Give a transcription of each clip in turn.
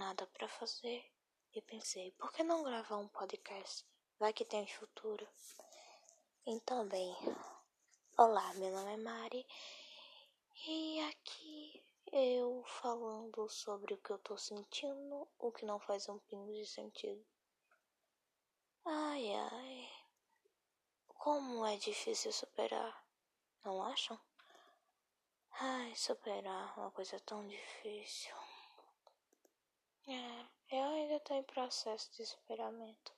nada para fazer e pensei, por que não gravar um podcast? Vai que tem futuro. Então, bem, olá, meu nome é Mari e aqui eu falando sobre o que eu tô sentindo, o que não faz um pingo de sentido. Ai, ai, como é difícil superar, não acham? Ai, superar uma coisa tão difícil. É, eu ainda estou em processo de superamento.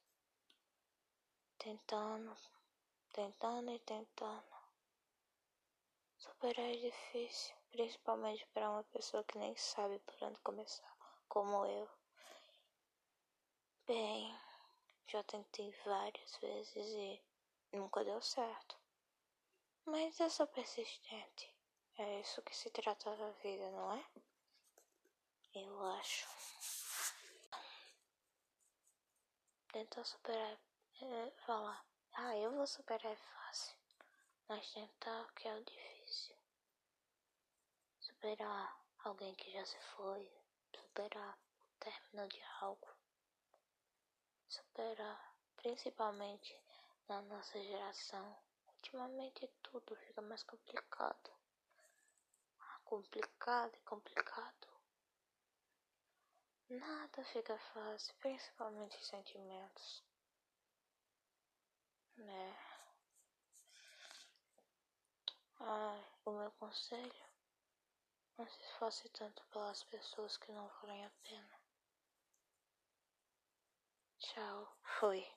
Tentando, tentando e tentando. Superar é difícil, principalmente para uma pessoa que nem sabe por onde começar, como eu. Bem, já tentei várias vezes e nunca deu certo. Mas eu sou persistente. É isso que se trata da vida, não é? Eu acho. Tentar superar é falar, ah, eu vou superar é fácil. Mas tentar que é o difícil. Superar alguém que já se foi. Superar o término de algo. Superar, principalmente na nossa geração. Ultimamente tudo fica mais complicado complicado e complicado. Nada fica fácil, principalmente sentimentos. Né? Ai, o meu conselho não se esforce tanto pelas pessoas que não valem a pena. Tchau, foi.